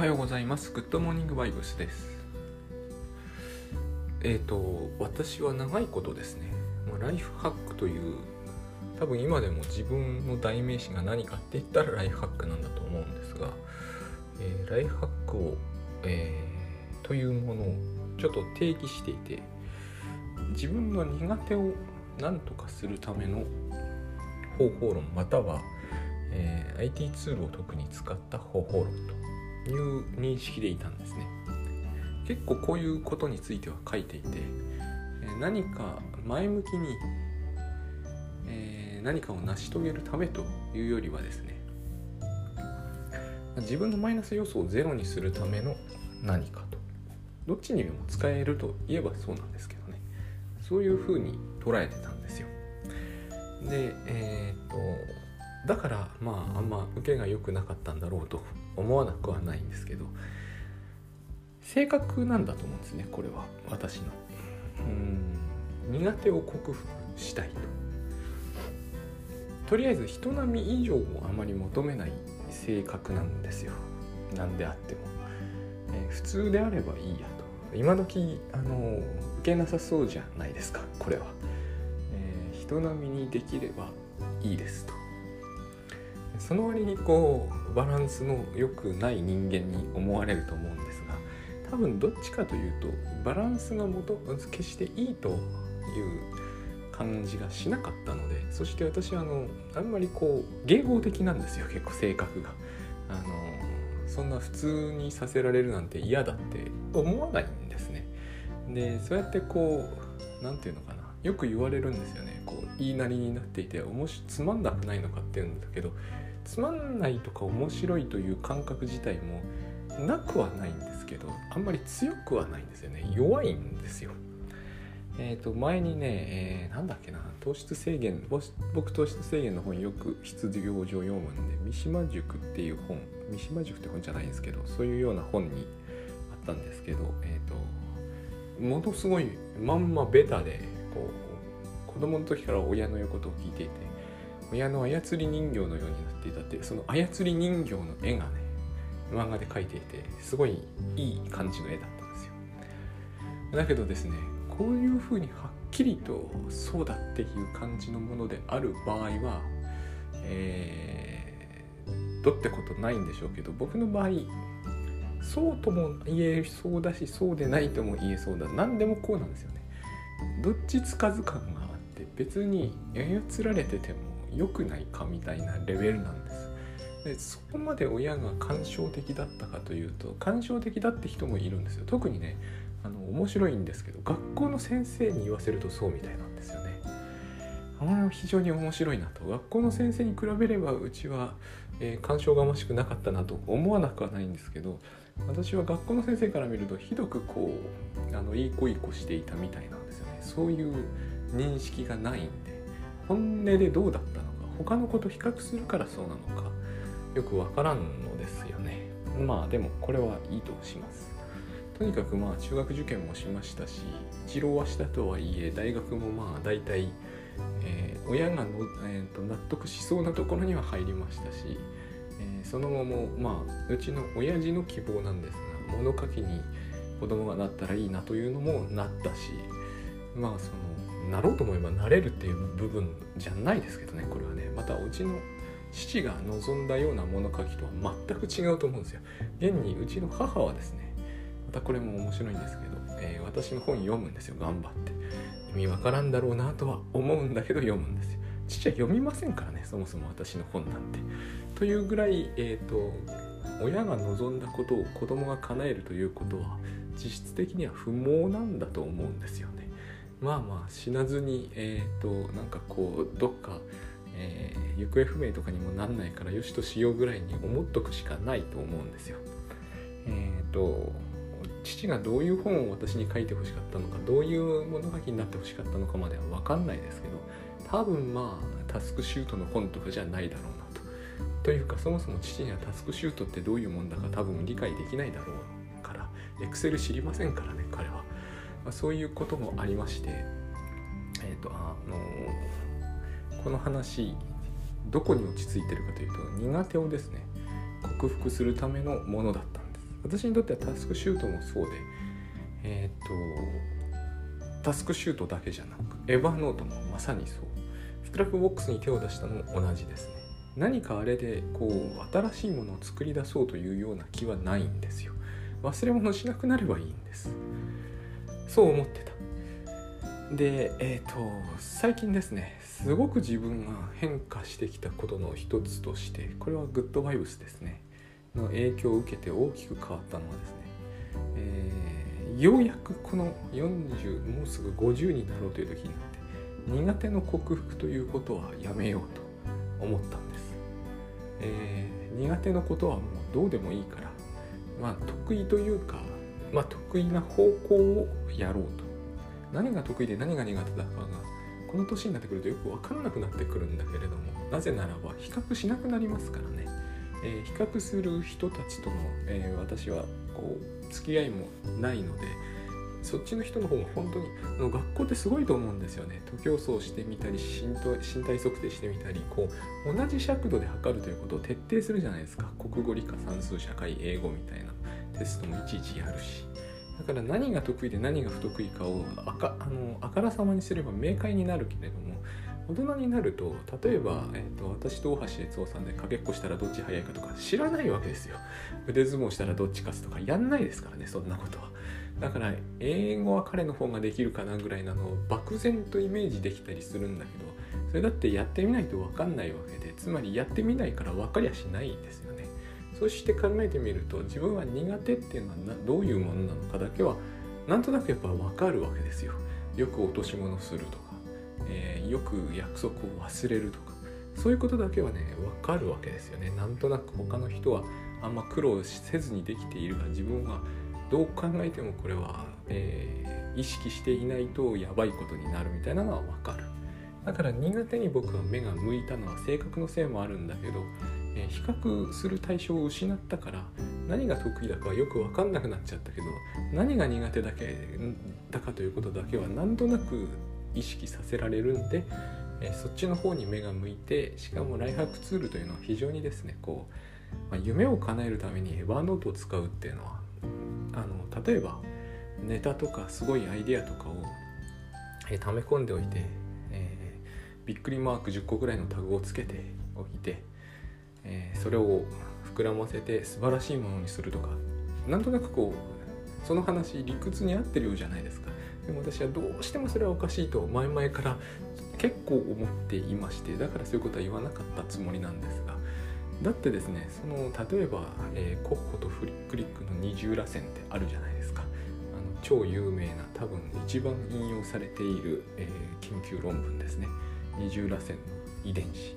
はようございます。グッドモーニングバイブスです。えっ、ー、と私は長いことですねまライフハックという多分今でも自分の代名詞が何かって言ったらライフハックなんだと思うんですが、えー、ライフハックを、えー、というものをちょっと定義していて自分の苦手を何とかするための方法論または、え、IT ツールを特に使った方法論という認識でいたんですね。結構こういうことについては書いていて、何か前向きに、え、何かを成し遂げるためというよりはですね自分のマイナス要素をゼロにするための何かとどっちにも使えるといえばそうなんですけどね。そういうふうに捉えてたんですよ。でえー、っとだからまああんま受けが良くなかったんだろうと。思わなくはないんですけど性格なんだと思うんですねこれは。私の。うん。苦手を克服したいと。とりあえず人並み以上をあまり求めない性格なんですよ。何であっても、えー、普通であればいいやと。今時あの受けなさそうじゃないですかこれは。人並みにできればいいですと。その割にこうバランスの良くない人間に思われると思うんですが多分どっちかというとバランスがもと決していいという感じがしなかったのでそして私はあのあんまりこう迎合的なんですよ結構性格が。あのそんな普通にさせられるなんて嫌だって思わないんですね。でそうやってこう何て言うのかなよく言われるんですよねこう言いなりになっていてつまんなくないのかって言うんだけどつまんないとか面白いという感覚自体もなくはないんですけどあんまり強くはないんですよね弱いんですよ。えー、と前にね、えー、なんだっけな糖質制限僕糖質制限の本よく質業上読むんで三島塾っていう本三島塾って本じゃないんですけどそういうような本にあったんですけど、えーとものすごいまんまベタでこう子供の時から親の言うことを聞いていて親の操り人形のようになっていたってその操り人形の絵がね漫画で描いていてすごいいい感じの絵だったんですよ。だけどですねこういうふうにはっきりとそうだっていう感じのものである場合はえー、どってことないんでしょうけど僕の場合そうとも言えそうだしそうでないとも言えそうだ何でもこうなんですよね。どっちつかず感があって別に操られてても良くないかみたいなレベルなんです。でそこまで親が感傷的だったかというと感傷的だって人もいるんですよ。特にねあの面白いんですけど学校の先生に言わせるとそうみたいなんですよね。あ非常に面白いなと。学校の先生に比べればうちは、えー、干渉がましくなかったなと思わなくはないんですけど私は学校の先生から見るとひどくこうあのいい子いい子していたみたいなんですよね。そういう認識がないんで。本音でどうだったのか他の子と比較するからそうなのかよくわからんのですよね。まあでもこれはいいとします。とにかくまあ中学受験もしましたし一浪はしたとはいえ大学もまあ大体、えー、親がの、えーと納得しそうなところには入りましたしえー、その後もまあうちの親父の希望なんですが物書きに子供がなったらいいなというのもなったしまあそのなろうと思えばなれるっていう部分じゃないですけどねこれはねまたうちの父が望んだような物書きとは全く違うと思うんですよ現にうちの母はですねまたこれも面白いんですけど、えー、私の本読むんですよ頑張って意味わからんだろうなとは思うんだけど読むんですよ父は読みませんからねそもそも私の本なんて。というぐらい、えーと、親が望んだことを子供が叶えるということは実質的には不毛なんだと思うんですよね。まあまあ死なずに、えーと、なんかこうどっか、えー、行方不明とかにもなんないからよしとしようぐらいに思っとくしかないと思うんですよ。えっ、ー、と父がどういう本を私に書いてほしかったのかどういう物書きになってほしかったのかまでは分かんないですけど多分まあタスクシュートの本とかじゃないだろうなと。というかそもそも父にはタスクシュートってどういうもんだか多分理解できないだろうからエクセル知りませんからね彼は。まあ、そういうこともありましてえ、ー、とあの、この話どこに落ち着いてるかというと苦手をですね克服するためのものだったんです。私にとってはタスクシュートもそうでえっ、とタスクシュートだけじゃなく Evernote もまさにそう。 Scrapbox に手を出したのも同じですね。何かあれでこう新しいものを作り出そうというような気はないんですよ。忘れ物しなくなればいいんです。そう思ってた。でえっ、ー、と最近ですねすごく自分が変化してきたことの一つとしてこれはグッドバイブスですね。の影響を受けて大きく変わったのはですね、えー、ようやくこの40もうすぐ50になろうという時になって苦手の克服ということはやめようと思ったんです、えー、苦手のことはもうどうでもいいからまあ得意というかまあ得意な方向をやろうと。何が得意で何が苦手だかがこの年になってくるとよく分からなくなってくるんだけれどもなぜならば比較しなくなりますからね、えー、比較する人たちとの、えー、私はこう付き合いもないのでそっちの人の方が本当にあの学校ってすごいと思うんですよね。徒競走してみたり身体測定してみたりこう同じ尺度で測るということを徹底するじゃないですか。国語理科算数社会英語みたいな。テストもいちいちやるし。だから何が得意で何が不得意かをあかあのあからさまにすれば明快になるけれども大人になると例えば、えーと、私と大橋悦夫さんでかけっこしたらどっち速いかとか知らないわけですよ。腕相撲したらどっち勝つとかやんないですからねそんなことは。だから英語は彼の方ができるかなぐらいなのを漠然とイメージできたりするんだけどそれだってやってみないと分かんないわけでつまりやってみないから分かりゃしないんですよ。そして考えてみると自分は苦手っていうのはどういうものなのかだけはなんとなくやっぱ分かるわけですよ。よく落とし物するとか、えー、よく約束を忘れるとかそういうことだけはね分かるわけですよね。なんとなく他の人はあんま苦労せずにできているが自分はどう考えてもこれは、えー、意識していないとやばいことになるみたいなのは分かる。だから苦手に僕は目が向いたのは性格のせいもあるんだけどえ比較する対象を失ったから何が得意だかよく分かんなくなっちゃったけど何が苦手だけだかということだけはなんとなく意識させられるんで、えそっちの方に目が向いてしかもライハックツールというのは非常にですねこう、まあ、夢を叶えるためにエヴァーノートを使うっていうのはあの例えばネタとかすごいアイデアとかを、え溜め込んでおいて、えー、びっくりマーク10個ぐらいのタグをつけておいてえー、それを膨らませて素晴らしいものにするとかなんとなくこうその話理屈に合ってるようじゃないですか。でも私はどうしてもそれはおかしいと前々から結構思っていましてだからそういうことは言わなかったつもりなんですがだってですねその例えば、えー、コッホとフリックリックの二重らせんってあるじゃないですか。あの超有名な多分一番引用されている、えー、研究論文ですね。二重らせんの遺伝子。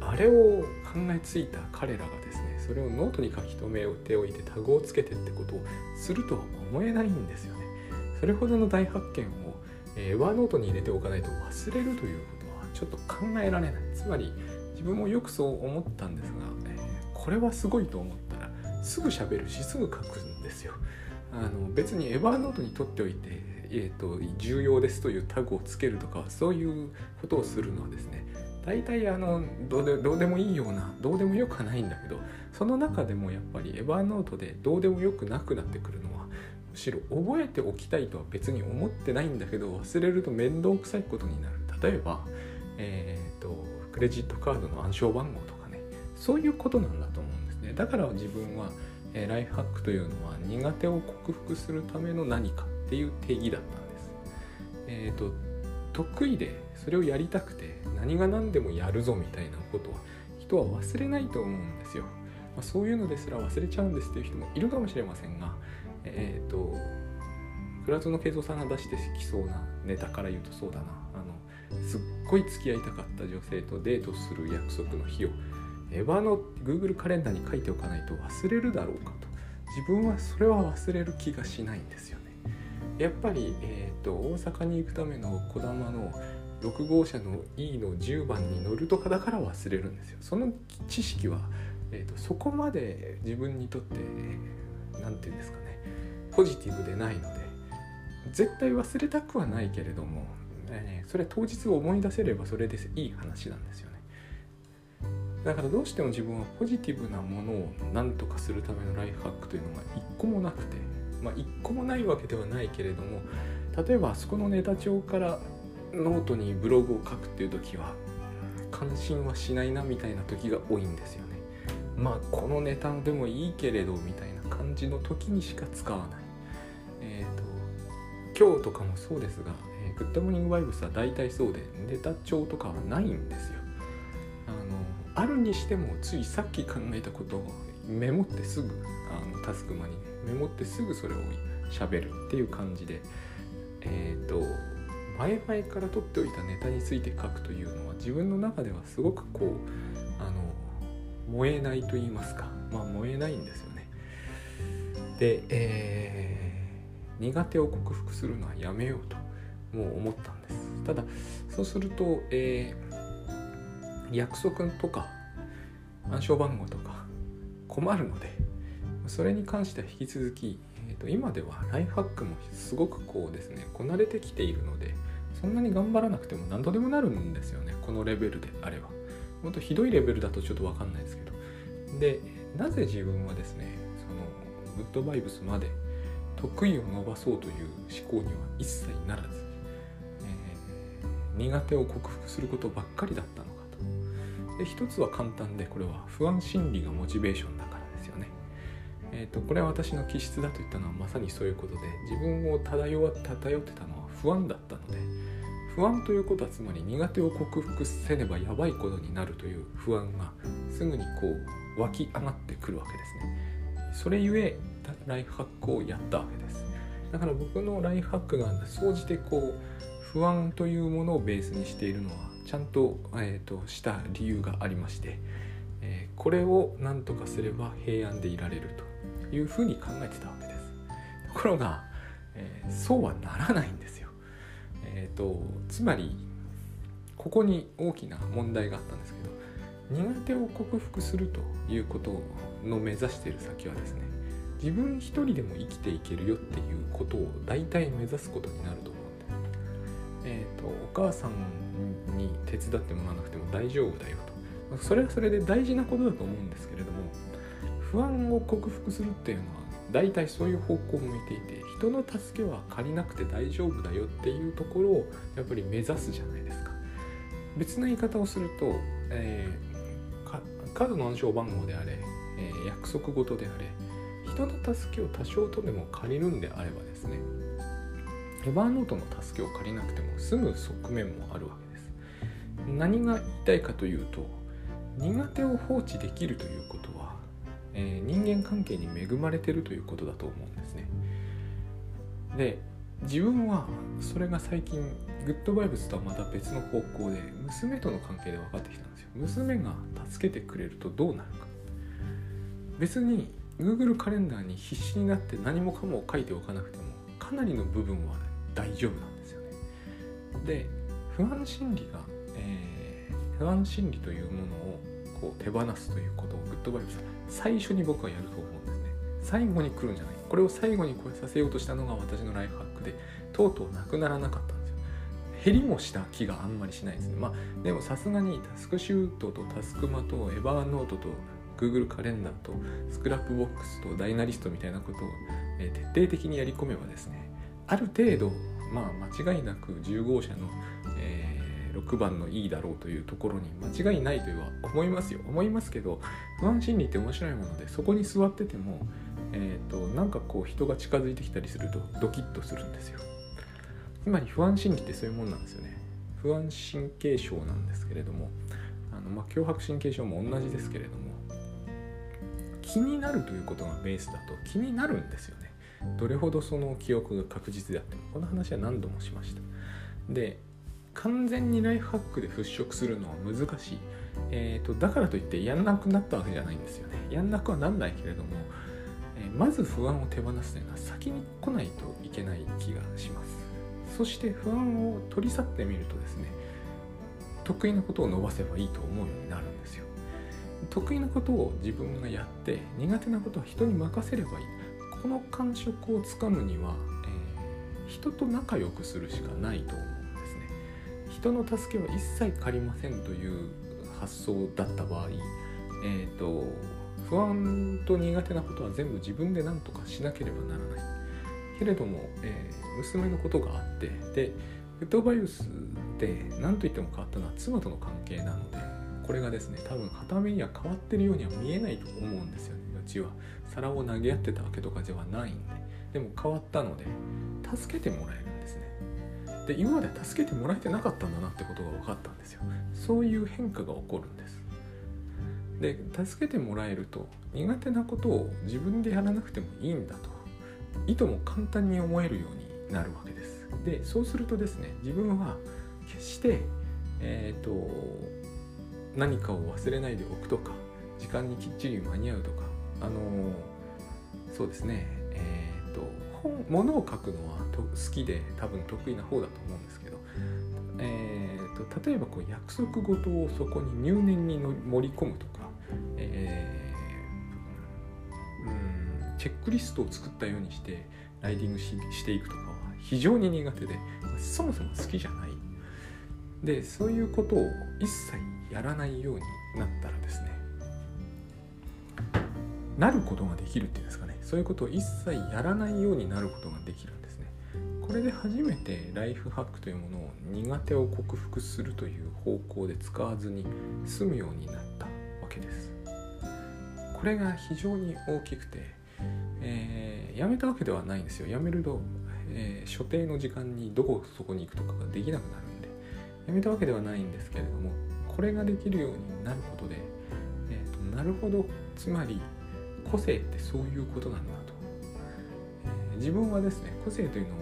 あれを考えついた彼らがですねそれをノートに書き留めておいてタグをつけてってことをするとは思えないんですよね。それほどの大発見を、 Evernote に入れておかないと忘れるということはちょっと考えられない。つまり自分もよくそう思ったんですが、えー、これはすごいと思ったらすぐ喋るしすぐ書くんですよ。あの別に Evernote に取っておいて、えーと重要ですというタグをつけるとかそういうことをするのはですね大体あのどうでどうでもいいようなどうでもよくはないんだけどその中でもやっぱりエヴァーノートでどうでもよくなくなってくるのはむしろ覚えておきたいとは別に思ってないんだけど忘れると面倒くさいことになる。例えば、えーと、クレジットカードの暗証番号とかね。そういうことなんだと思うんですね。だから自分は、えー、ライフハックというのは苦手を克服するための何かっていう定義だったんです。えっ、ー、と得意でそれをやりたくて何が何でもやるぞみたいなことは人は忘れないと思うんですよ。まあ、そういうのですら忘れちゃうんですっていう人もいるかもしれませんが、えっ、ー、と倉園慶三さんが出してきそうなネタから言うとそうだなあのすっごい付き合いたかった女性とデートする約束の日をエヴァの Google カレンダーに書いておかないと忘れるだろうかと自分はそれは忘れる気がしないんですよね。やっぱり、えーと、大阪に行くためのこだまの6号車の E の10番に乗るとかだから忘れるんですよ。その知識は、えーと、そこまで自分にとって何て言うんですかねポジティブでないので絶対忘れたくはないけれども、えー、それ当日思い出せればそれでいい話なんですよね。だからどうしても自分はポジティブなものを何とかするためのライフハックというのが一個もなくてまあ一個もないわけではないけれども例えばあそこのネタ帳からノートにブログを書くっていう時は関心はしないなみたいな時が多いんですよね。まあこのネタでもいいけれどみたいな感じの時にしか使わない。えっ、と今日とかもそうですが、えー、グッドモーニングバイブスは大体そうでネタ帳とかはないんですよ。あのあるにしてもついさっき考えたことをメモってすぐあのタスクマにねメモってすぐそれをしゃべるっていう感じでえっ、ー、と前々から取っておいたネタについて書くというのは自分の中ではすごくこうあの燃えないと言いますかまあ燃えないんですよね。で、えー、苦手を克服するのはやめようともう思ったんです。ただそうすると、えー約束とか暗証番号とか困るのでそれに関しては引き続き、えー、と今ではライフハックもすごくこうですねこなれてきているのでそんなに頑張らなくても何とでもなるんですよね。このレベルであれば。もっとひどいレベルだとちょっと分かんないですけど。でなぜ自分はですねそのグッドバイブスまで得意を伸ばそうという思考には一切ならず、えー、苦手を克服することばっかりだったのかと。で一つは簡単でこれは不安心理がモチベーションだからですよね。えーと、これは私の気質だと言ったのはまさにそういうことで自分を漂漂ってたのは不安だったので不安ということはつまり苦手を克服せねばやばいことになるという不安がすぐにこう湧き上がってくるわけですね。それゆえライフハックをやったわけです。だから僕のライフハックが総じてこう不安というものをベースにしているのはちゃんと,、えーと、した理由がありまして、えー、これを何とかすれば平安でいられるというふうに考えてたわけです。ところが、えー、そうはならないんですよ。えーと、つまりここに大きな問題があったんですけど苦手を克服するということの目指している先はですね自分一人でも生きていけるよっていうことを大体目指すことになると思うんです。えーとお母さんに手伝ってもらわなくても大丈夫だよとそれはそれで大事なことだと思うんですけれども不安を克服するっていうのは大体そういう方向を向いていて人の助けは借りなくて大丈夫だよっていうところをやっぱり目指すじゃないですか。別の言い方をすると、えー、カードの暗証番号であれ、えー、約束事であれ人の助けを多少とでも借りるんであればですねエヴァーノートの助けを借りなくても済む側面もあるわけです。何が言いたいかというと苦手を放置できるということは、えー、人間関係に恵まれてるということだと思うんですね。で自分はそれが最近グッドバイブスとはまた別の方向で娘との関係で分かってきたんですよ。娘が助けてくれるとどうなるか。別に Google カレンダーに必死になって何もかも書いておかなくてもかなりの部分は大丈夫なんですよね。で不安心理が、えー、不安心理というものをこう手放すということをグッドバイブス最初に僕はやると思うんですね。最後に来るんじゃないこれを最後に超えさせようとしたのが私のライフハックでとうとうなくならなかったんですよ。減りもした気があんまりしないですね。まあでもさすがに TaskChute と Taskuma と Evernote と Google カレンダーと Scrapbox と Dynalist みたいなことを、え徹底的にやり込めばですねある程度、まあ、間違いなく10号車の、6番の E だろうというところに間違いないとは思いますよ。思いますけど不安心理って面白いものでそこに座ってても、えーと、なんかこう人が近づいてきたりするとドキッとするんですよ。つまり不安心理ってそういうもんなんですよね。不安神経症なんですけれどもあの、まあ、脅迫神経症も同じですけれども気になるということがベースだと気になるんですよね。どれほどその記憶が確実であってもこの話は何度もしました。で完全にライフハックで払拭するのは難しい、えーと、だからといってやんなくなったわけじゃないんですよね。やんなくはなんないけれども、えー、まず不安を手放すというのは先に来ないといけない気がします。そして不安を取り去ってみるとですね得意なことを伸ばせばいいと思うようになるんですよ。得意なことを自分がやって苦手なことは人に任せればいい。この感触をつかむには、えー、人と仲良くするしかないと思う。人の助けは一切借りませんという発想だった場合、えーと、不安と苦手なことは全部自分で何とかしなければならない。けれども、えー、娘のことがあってでグッドバイウスで何と言っても変わったのは妻との関係なのでこれがですね多分片目には変わってるようには見えないと思うんですよね。うちは。皿を投げ合ってたわけとかではないんで。でも変わったので助けてもらえる。で今まで助けてもらえてなかったんだなってことが分かったんですよ。そういう変化が起こるんです。で助けてもらえると苦手なことを自分でやらなくてもいいんだといとも簡単に思えるようになるわけです。でそうするとですね自分は決してえっ、ー、と何かを忘れないでおくとか時間にきっちり間に合うとかあのそうですね、本物を書くのは好きで多分得意な方だと思うんですけど、えーと、例えばこう約束事をそこに入念に盛り込むとか、えー、うんチェックリストを作ったようにしてライディングししていくとかは非常に苦手でそもそも好きじゃない。でそういうことを一切やらないようになったらですねなることができるっていうんですかね。そういうことを一切やらないようになることができるんですね。これで初めてライフハックというものを苦手を克服するという方向で使わずに済むようになったわけです。これが非常に大きくて、えー、やめたわけではないんですよ。やめると、えー、所定の時間にどこそこに行くとかができなくなるんでやめたわけではないんですけれどもこれができるようになることで、えーと、なるほどつまり個性ってそういうことなんだと、えー、自分はですね個性というのを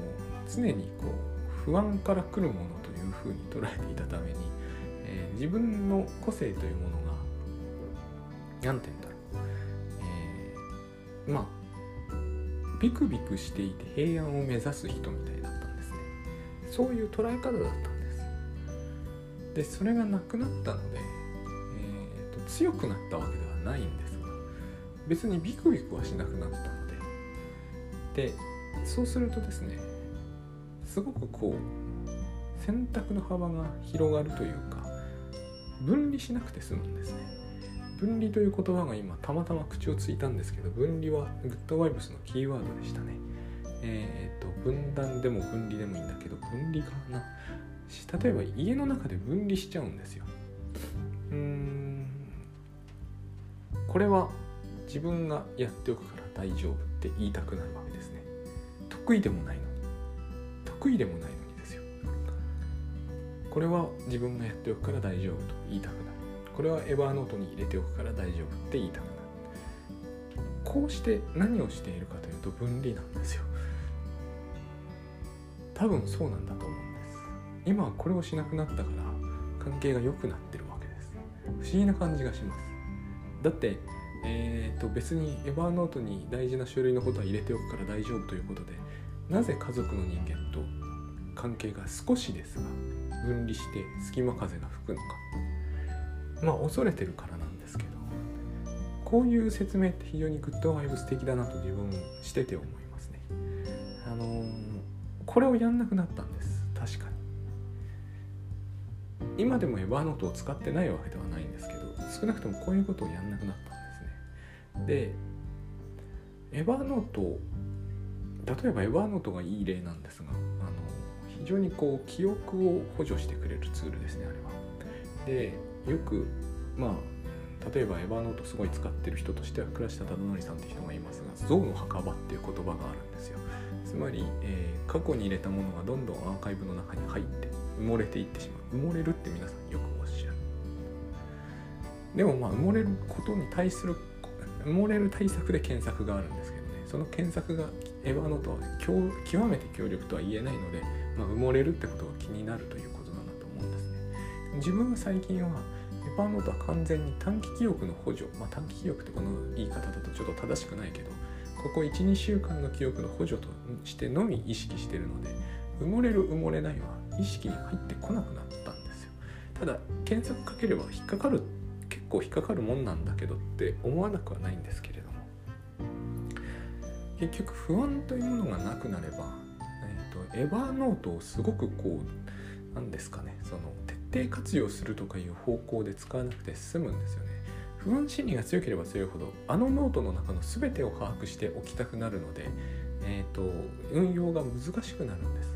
常にこう不安から来るものというふうに捉えていたために、えー、自分の個性というものが何て言うんだろう、えー、まあビクビクしていて平安を目指す人みたいだったんですね。そういう捉え方だったんです。でそれがなくなったので、えーと、強くなったわけではないんです。別にビクビクはしなくなったので。でそうするとですねすごくこう選択の幅が広がるというか分離しなくて済むんですね。分離という言葉が今たまたま口をついたんですけど分離はグッドワイブスのキーワードでしたね。えっ、ー、と分断でも分離でもいいんだけど分離かな。例えば家の中で分離しちゃうんですよ。うーん。これは自分がやっておくから大丈夫って言いたくなるわけですね。得意でもないのに。得意でもないのにですよ。これは自分がやっておくから大丈夫と言いたくなる。これはエヴァーノートに入れておくから大丈夫って言いたくなる。こうして何をしているかというと分離なんですよ。多分そうなんだと思うんです。今はこれをしなくなったから関係が良くなってるわけです。不思議な感じがします。だってえーと、別にエヴァーノートに大事な書類のことは入れておくから大丈夫ということでなぜ家族の人間と関係が少しですが分離して隙間風が吹くのか。まあ恐れてるからなんですけどこういう説明って非常にグッドワイブ素敵だなと自分してて思いますね。あのー、これをやんなくなったんです。確かに。今でもエヴァーノートを使ってないわけではないんですけど少なくともこういうことをやんなくなったでエヴァノート例えばエヴァノートがいい例なんですがあの非常にこう記憶を補助してくれるツールですねあれは。でよくまあ例えばエヴァノートすごい使ってる人としては倉下忠則さんって人がいますが象の墓場っていう言葉があるんですよ。つまり、えー、過去に入れたものがどんどんアーカイブの中に入って埋もれていってしまう。埋もれるって皆さんよくおっしゃる。でもまあ埋もれることに対する埋もれる対策で検索があるんですけどね。その検索がエヴァノとは極めて強力とは言えないので、まあ、埋もれるってことが気になるということなんだと思うんですね。自分は最近はエヴァノートは完全に短期記憶の補助、まあ、短期記憶ってこの言い方だとちょっと正しくないけどここ12週間の記憶の補助としてのみ意識してるので埋もれる埋もれないは意識に入ってこなくなったんですよ。ただ検索かければ引っかかる構引っかかるもんなんだけどって思わなくはないんですけれども。結局不安というものがなくなれば、えーと、 Evernote をすごくこう何ですかねその徹底活用するとかいう方向で使わなくて済むんですよね。不安心理が強ければ強いほどあのノートの中の全てを把握しておきたくなるので、えーと、運用が難しくなるんです。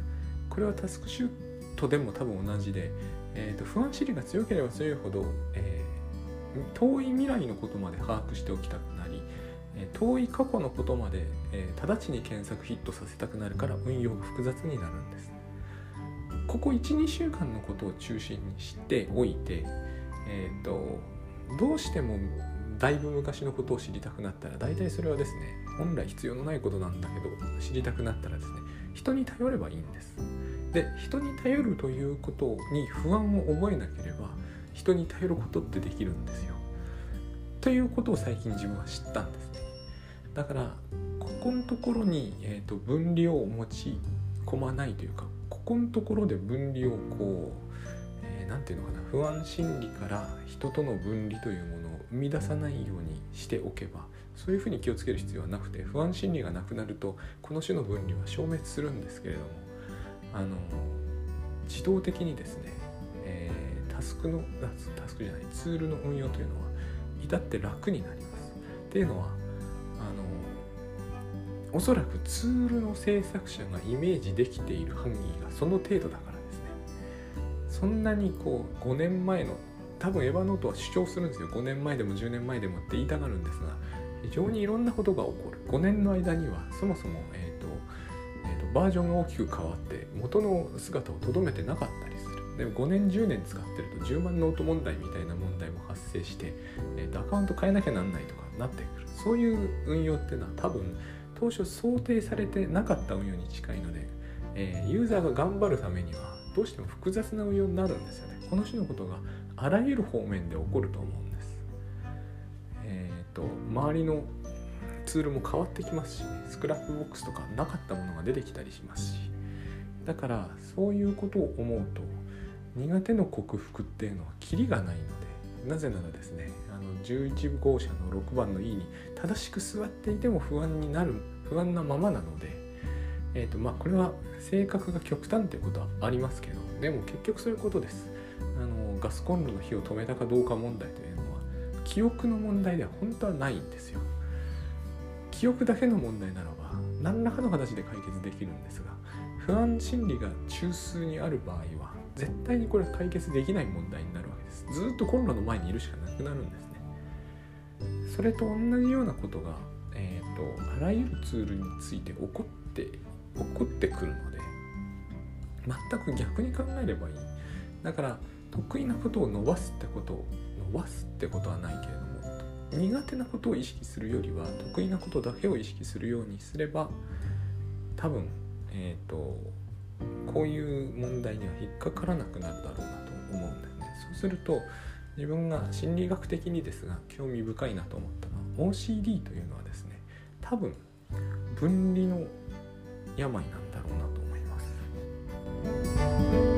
これは TaskChute でも多分同じで、えーと、不安心理が強ければ強いほど、えー、遠い未来のことまで把握しておきたくなり遠い過去のことまで、えー、直ちに検索ヒットさせたくなるから運用が複雑になるんです。ここ12週間のことを中心にしておいて、えーと、どうしてもだいぶ昔のことを知りたくなったら大体それはですね本来必要のないことなんだけど知りたくなったらですね人に頼ればいいんです。で人に頼るということに不安を覚えなければ人に頼ることってできるんですよ。ということを最近自分は知ったんですね。だからここのところに、えーと分離を持ち込まないというかここのところで分離をこう何、えー、て言うのかな不安心理から人との分離というものを生み出さないようにしておけばそういうふうに気をつける必要はなくて不安心理がなくなるとこの種の分離は消滅するんですけれどもあの自動的にですね、えー、タスクのタスクじゃないツールの運用というのは至って楽になります。っていうのはあのおそらくツールの制作者がイメージできている範囲がその程度だからですね。そんなにこう5年前の多分エヴァノートは主張するんですよ。5年前でも10年前でもって言いたがるんですが非常にいろんなことが起こる。5年の間にはそもそも、えーとえーと、バージョンが大きく変わって元の姿をとどめてなかった。でも5年10年使ってると10万ノート問題みたいな問題も発生して、えーとアカウント変えなきゃなんないとかなってくる。そういう運用っていうのは多分当初想定されてなかった運用に近いので、えー、ユーザーが頑張るためにはどうしても複雑な運用になるんですよね。この種のことがあらゆる方面で起こると思うんです。えっ、ー、と周りのツールも変わってきますしね。 Scrapbox とかなかったものが出てきたりしますし。だからそういうことを思うと苦手の克服っていうのはキリがないのでなぜならですねあの11号車の6番の E に正しく座っていても不安になる不安なままなので、えーとまあ、これは性格が極端ということはありますけどでも結局そういうことです。あのガスコンロの火を止めたかどうか問題というのは記憶の問題では本当はないんですよ。記憶だけの問題ならば何らかの形で解決できるんですが不安心理が中枢にある場合は絶対にこれ解決できない問題になるわけです。ずっとコンロの前にいるしかなくなるんですね。それと同じようなことがとあらゆるツールについて起こって起こってくるので全く逆に考えればいい。だから得意なことを伸ばすってことを伸ばすってことはないけれども苦手なことを意識するよりは得意なことだけを意識するようにすれば多分えっ、ー、とこういう問題には引っかからなくなるだろうなと思うんだよね。そうすると自分が心理学的にですが興味深いなと思ったのは OCD というのはですね多分分離の病なんだろうなと思います。